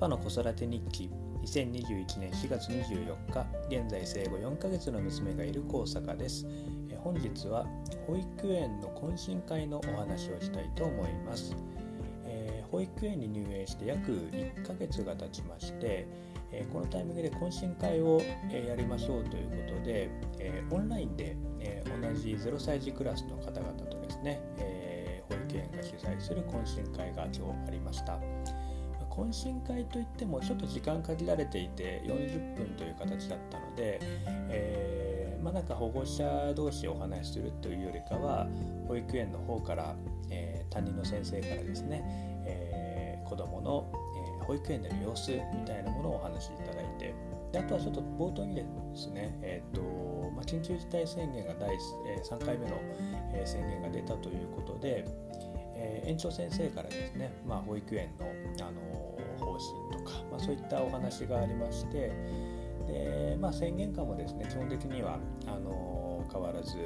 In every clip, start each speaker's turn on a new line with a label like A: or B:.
A: パの子育て日記。2021年4月24日。現在生後4ヶ月の娘がいる高坂です。本日は保育園の懇親会のお話をしたいと思います、えー、保育園に入園して約1ヶ月が経ちましてえこのタイミングで懇親会を、えやりましょうということで、えオンラインで、え同じ0歳児クラスの方々とですね、え保育園が主催する懇親会が今日ありました。懇親会といってもちょっと時間限られていて40分という形だったので、えー、まあ、なんか保護者同士お話しするというよりかは保育園の方から、えー、担任の先生からですね、えー、子どもの、え保育園での様子みたいなものをお話しいただいてであとはちょっと冒頭にですね、えーとまあ、緊急事態宣言が第3回目の宣言が出たということで、え園長先生からですね、まあ、保育園の、あの方針とか、まあ、そういったお話がありましてで、まあ、宣言下もですね基本的にはあの変わらず、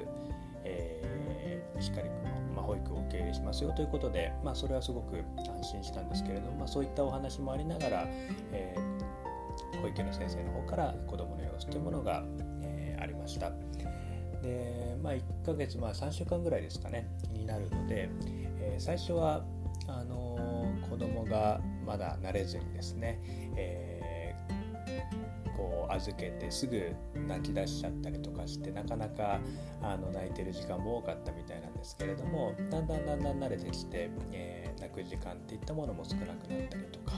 A: えー、しっかりまあ、保育を受け入れしますよということで、まあ、それはすごく安心したんですけれども、まあ、そういったお話もありながら、えー、保育園の先生の方から子どもの様子というものが、えー、ありました。でまあ、1ヶ月、まあ、3週間ぐらいですかねになるので、えー、最初はあのー、子供がまだ慣れずにですね、えー、こう預けてすぐ泣き出しちゃったりとかしてなかなかあの泣いてる時間も多かったみたいなんですけれどもだんだんだんだん慣れてきて、えー、泣く時間っていったものも少なくなったりとか。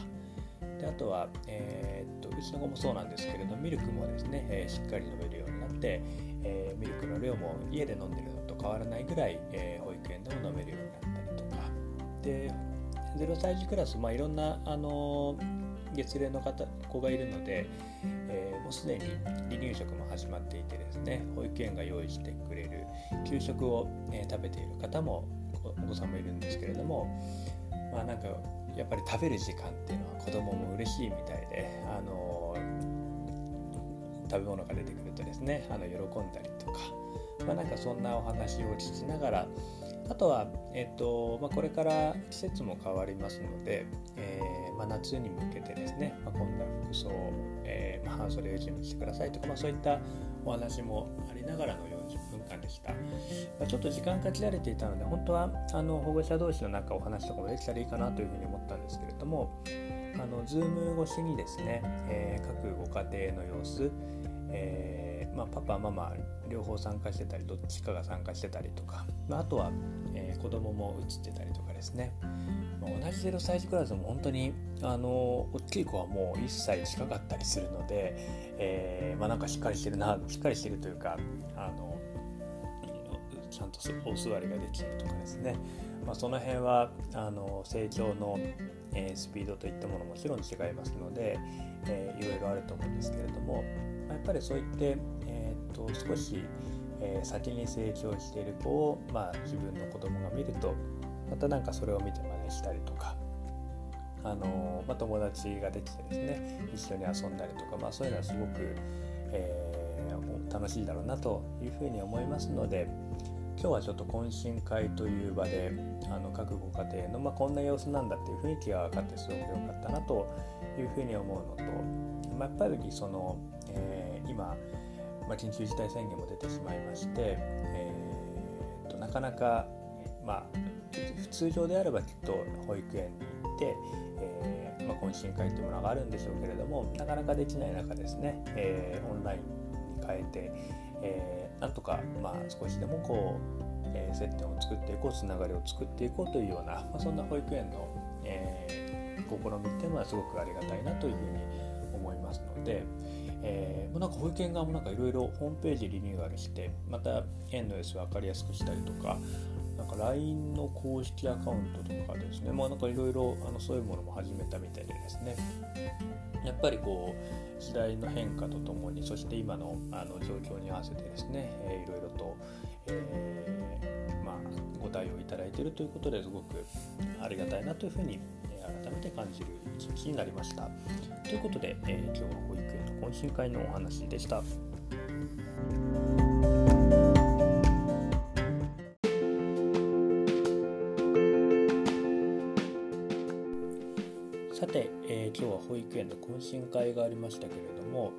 A: であとは、えー、っとうちの子もそうなんですけれどミルクもですね、え、しっかり飲めるようになって、えー、ミルクの量も家で飲んでるのと変わらないぐらい、え保育園でも飲めるようになったりとか。で0歳児クラス、まあ、いろんな、あの月齢の方子がいるので、えー、もうすでに離乳食も始まっていてですね保育園が用意してくれる給食を、え、食べている方もお子さんもいるんですけれどもまあなんかやっぱり食べる時間っていうのは子供も嬉しいみたいで、あの食べ物が出てくるとですねあの喜んだりとか、まあ、なんかそんなお話を聞きながらあとは、えっとまあ、これから季節も変わりますので、えーまあ、夏に向けてですね、まあ、こんな服装、えーま、半袖を準備してくださいとか、まあ、そういったお話もありながらの40分間でした、ま、ちょっと時間限られていたので本当はあの保護者同士のなんかお話とかもできたらいいかなというふうに思ったんですけれどもあの Zoom 越しにですね、えー、各ご家庭の様子、えーまあ、パパママ両方参加してたりどっちかが参加してたりとか、まあ、あとは、えー、子供も映ってたりとかですね、まあ、同じ0歳児クラスも本当にあの大きい子はもう1歳近かったりするので、えー、まあ、なんかしっかりしてるなしっかりしてるというかあのちゃんとお座りができるとかですね、まあ、その辺はあの成長の、え、スピードといったものももちろん違いますので、えー、いろいろあると思うんですけれどもやっぱりそういって、えーと、少し、え、先に成長している子を、まあ、自分の子供が見るとまたなんかそれを見て真似したりとか、あのまあ、友達ができてですね一緒に遊んだりとか、まあ、そういうのはすごく、えー、楽しいだろうなというふうに思いますので今日はちょっと懇親会という場であの各ご家庭の、まあ、こんな様子なんだっていう雰囲気が分かってすごく良かったなというふうに思うのと、まあ、やっぱりそのえー、今、まあ、緊急事態宣言も出てしまいまして、えーと、なかなか、まあ、通常であればきっと保育園に行って、えーまあ、懇親会というものがあるんでしょうけれどもなかなかできない中ですね、えー、オンラインに変えて、えー、なんとか、まあ、少しでもこう、えー、接点を作っていこうつながりを作っていこうというような、まあ、そんな保育園の、えー、試みっていうのはすごくありがたいなというふうに思いますので、えー、なんか保育園側もなんかいろいろホームページリニューアルしてまた園の様子分かりやすくしたりとかなんか LINE の公式アカウントとかですね、まあ、なんかいろいろそういうものも始めたみたいでですねやっぱりこう時代の変化とともにそして今のあの状況に合わせてですね、えー、いろいろと、えー、まあ、ご対応いただいているということですごくありがたいなというふうに改めて感じる一日になりました。ということで、えー、今日は保育園の懇親会のお話でした。さて、えー、今日は保育園の懇親会がありましたけれども、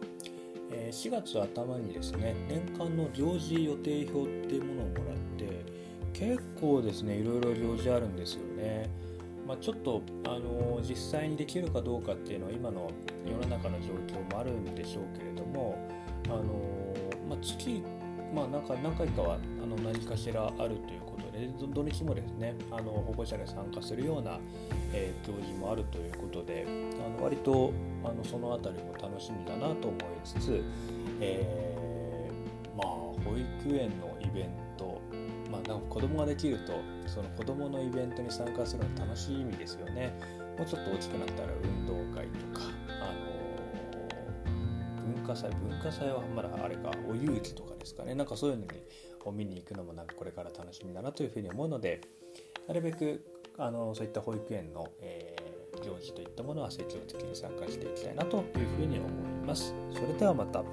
A: えー、4月頭にですね年間の行事予定表っていうものをもらって結構ですねいろいろ行事あるんですよね。まあ、ちょっと、あの実際にできるかどうかっていうのは今の世の中の状況もあるんでしょうけれども、あのまあ、月、まあ、何回何回かはあの何かしらあるということで土日もですねあの保護者で参加するような、えー、行事もあるということであの割とあのその辺りも楽しみだなと思いつつ、えー、まあ保育園のイベントまあ、なんか子供ができるとその子供のイベントに参加するの楽しみですよね。もうちょっと大きくなったら運動会とか、あのー、文化祭文化祭はまだあれかお遊戯とかですかね。なんかそういうのにを見に行くのもなんかこれから楽しみだなというふうに思うのでなるべくあのそういった保育園の、えー、行事といったものは積極的に参加していきたいなというふうに思います。それではまた。